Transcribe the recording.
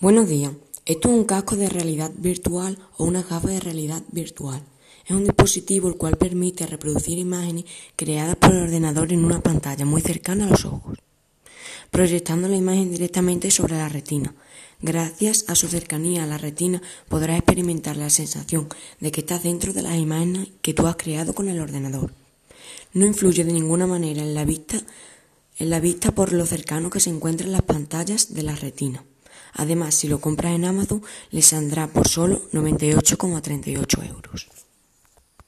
Buenos días. Esto es un casco de realidad virtual o una gafa de realidad virtual. Es un dispositivo el cual permite reproducir imágenes creadas por el ordenador en una pantalla muy cercana a los ojos, proyectando la imagen directamente sobre la retina. Gracias a su cercanía a la retina podrás experimentar la sensación de que estás dentro de las imágenes que tú has creado con el ordenador. No influye de ninguna manera en la vista, en la vista por lo cercano que se encuentran las pantallas de la retina. Además, si lo compras en Amazon, le saldrá por solo 98,38 euros.